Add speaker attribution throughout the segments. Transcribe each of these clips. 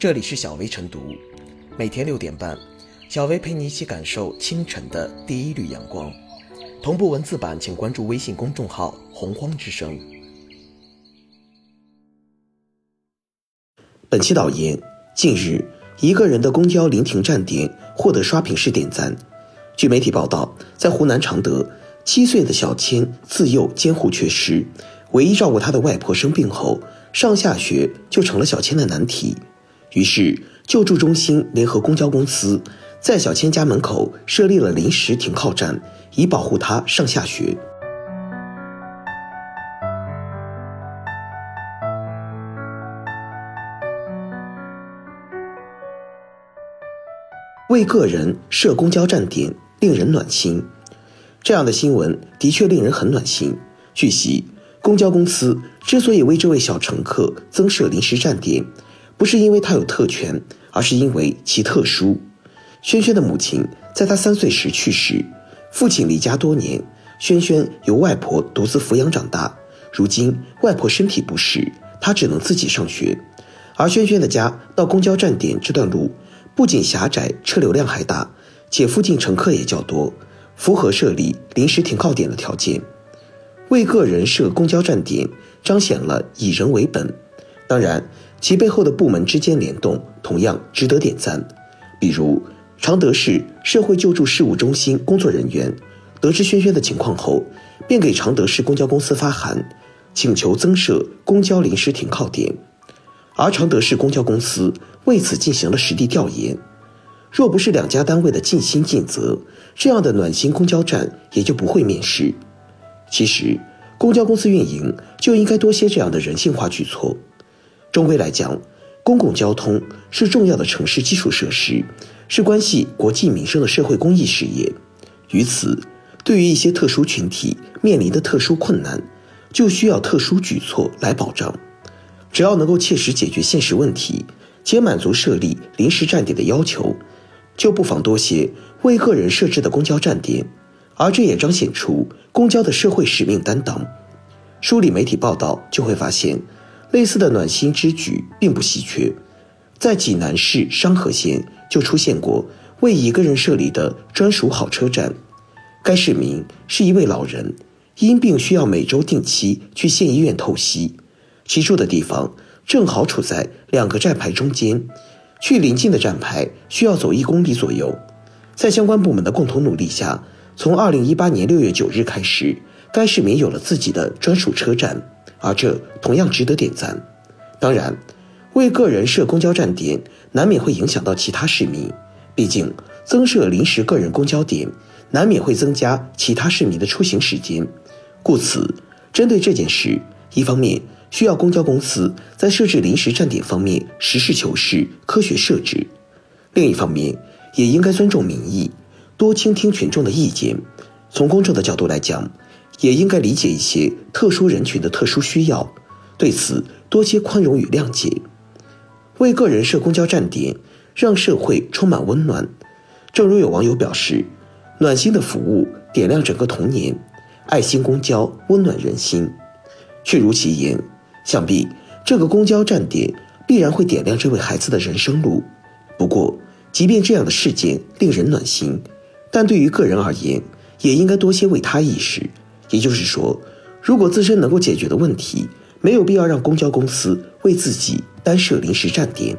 Speaker 1: 这里是小薇晨读，每天六点半，小薇陪你一起感受清晨的第一缕阳光。同步文字版，请关注微信公众号“洪荒之声”。
Speaker 2: 本期导言：近日，一个人的公交临停站点获得刷屏式点赞。据媒体报道，在湖南常德，七岁的小千自幼监护缺失，唯一照顾他的外婆生病后，上下学就成了小千的难题。于是，救助中心联合公交公司，在小千家门口设立了临时停靠站，以保护他上下学。为个人设公交站点，令人暖心。这样的新闻的确令人很暖心。据悉，公交公司之所以为这位小乘客增设临时站点，不是因为他有特权，而是因为其特殊。轩轩的母亲在他三岁时去世，父亲离家多年，轩轩由外婆独自抚养长大。如今外婆身体不适，他只能自己上学。而轩轩的家到公交站点这段路，不仅狭窄，车流量还大，且附近乘客也较多，符合设立临时停靠点的条件。为个人设公交站点，彰显了以人为本。当然。其背后的部门之间联动同样值得点赞，比如常德市社会救助事务中心工作人员得知轩轩的情况后，便给常德市公交公司发函，请求增设公交临时停靠点，而常德市公交公司为此进行了实地调研。若不是两家单位的尽心尽责，这样的暖心公交站也就不会面世。其实，公交公司运营就应该多些这样的人性化举措。终归来讲，公共交通是重要的城市基础设施，是关系国计民生的社会公益事业。于此，对于一些特殊群体面临的特殊困难，就需要特殊举措来保障。只要能够切实解决现实问题，且满足设立临时站点的要求，就不妨多些为个人设置的公交站点。而这也彰显出公交的社会使命担当。梳理媒体报道，就会发现。类似的暖心之举并不稀缺，在济南市商河县就出现过为一个人设立的专属好车站。该市民是一位老人，因病需要每周定期去县医院透析，其住的地方正好处在两个站牌中间，去临近的站牌需要走一公里左右。在相关部门的共同努力下，从二零一八年六月九日开始，该市民有了自己的专属车站。而这同样值得点赞。当然，为个人设公交站点，难免会影响到其他市民。毕竟，增设临时个人公交点，难免会增加其他市民的出行时间。故此，针对这件事，一方面需要公交公司在设置临时站点方面实事求是、科学设置；另一方面，也应该尊重民意，多倾听群众的意见。从公众的角度来讲，也应该理解一些特殊人群的特殊需要，对此多些宽容与谅解。为个人设公交站点，让社会充满温暖。正如有网友表示：“暖心的服务点亮整个童年，爱心公交温暖人心。”确如其言，想必这个公交站点必然会点亮这位孩子的人生路。不过，即便这样的事件令人暖心，但对于个人而言，也应该多些为他意识。也就是说，如果自身能够解决的问题，没有必要让公交公司为自己单设临时站点。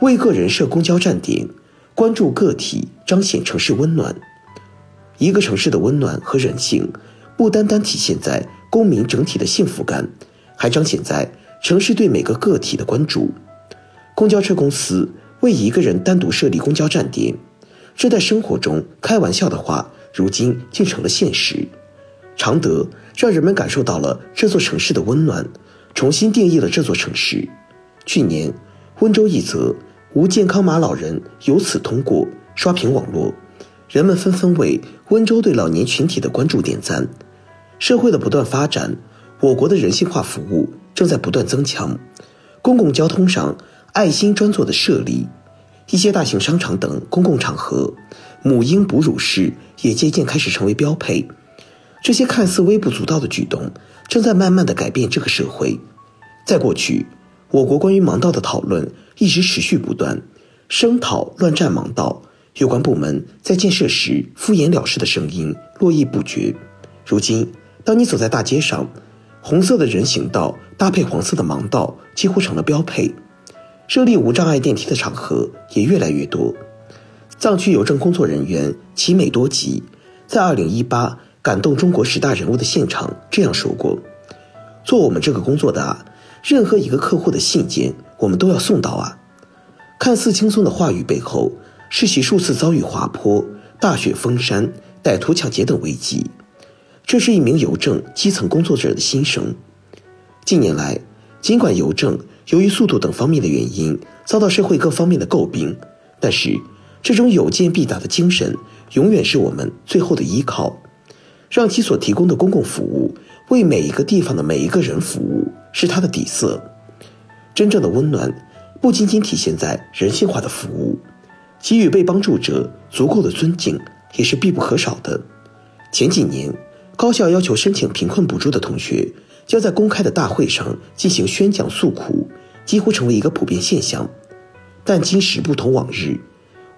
Speaker 2: 为个人设公交站点，关注个体，彰显城市温暖。一个城市的温暖和人性，不单单体现在公民整体的幸福感，还彰显在。城市对每个个体的关注，公交车公司为一个人单独设立公交站点，这在生活中开玩笑的话，如今竟成了现实。常德让人们感受到了这座城市的温暖，重新定义了这座城市。去年，温州一则无健康码老人由此通过刷屏网络，人们纷纷为温州对老年群体的关注点赞。社会的不断发展，我国的人性化服务。正在不断增强，公共交通上爱心专座的设立，一些大型商场等公共场合，母婴哺乳室也渐渐开始成为标配。这些看似微不足道的举动，正在慢慢的改变这个社会。在过去，我国关于盲道的讨论一直持续不断，声讨乱占盲道，有关部门在建设时敷衍了事的声音络绎不绝。如今，当你走在大街上，红色的人行道搭配黄色的盲道几乎成了标配。设立无障碍电梯的场合也越来越多。藏区邮政工作人员齐美多吉在2018感动中国十大人物的现场这样说过：“做我们这个工作的啊，任何一个客户的信件，我们都要送到啊。”看似轻松的话语背后，是其数次遭遇滑坡、大雪封山、歹徒抢劫等危机。这是一名邮政基层工作者的心声。近年来，尽管邮政由于速度等方面的原因遭到社会各方面的诟病，但是这种有件必达的精神永远是我们最后的依靠。让其所提供的公共服务为每一个地方的每一个人服务，是它的底色。真正的温暖不仅仅体现在人性化的服务，给予被帮助者足够的尊敬也是必不可少的。前几年，高校要求申请贫困补助的同学。要在公开的大会上进行宣讲诉苦，几乎成为一个普遍现象。但今时不同往日，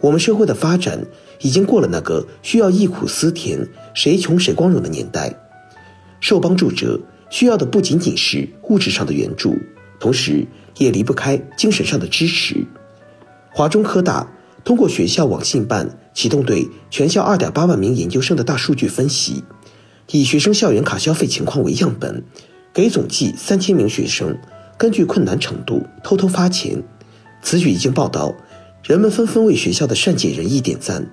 Speaker 2: 我们社会的发展已经过了那个需要忆苦思甜、谁穷谁光荣的年代。受帮助者需要的不仅仅是物质上的援助，同时也离不开精神上的支持。华中科大通过学校网信办启动对全校2.8万名研究生的大数据分析，以学生校园卡消费情况为样本。给总计三千名学生根据困难程度偷偷发钱，此举一经报道，人们纷纷为学校的善解人意点赞。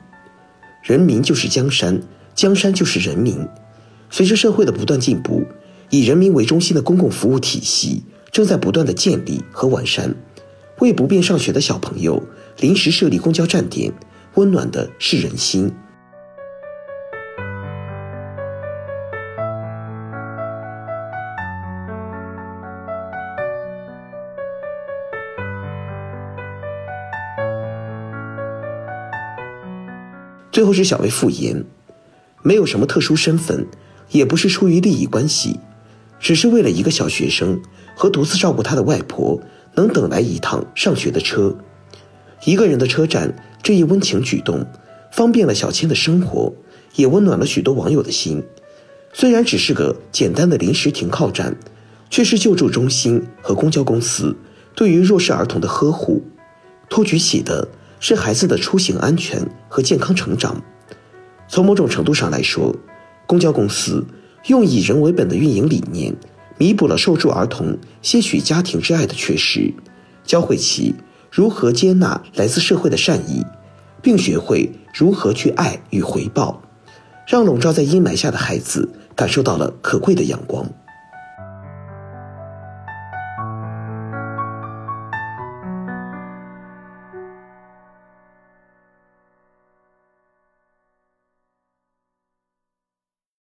Speaker 2: 人民就是江山，江山就是人民。随着社会的不断进步，以人民为中心的公共服务体系正在不断的建立和完善。为不便上学的小朋友临时设立公交站点，温暖的是人心。最后是小薇复言，没有什么特殊身份，也不是出于利益关系，只是为了一个小学生和独自照顾他的外婆能等来一趟上学的车。一个人的车站这一温情举动，方便了小青的生活，也温暖了许多网友的心。虽然只是个简单的临时停靠站，却是救助中心和公交公司对于弱势儿童的呵护，托举起的。是孩子的出行安全和健康成长。从某种程度上来说，公交公司用以人为本的运营理念，弥补了受助儿童些许家庭之爱的缺失，教会其如何接纳来自社会的善意，并学会如何去爱与回报，让笼罩在阴霾下的孩子感受到了可贵的阳光。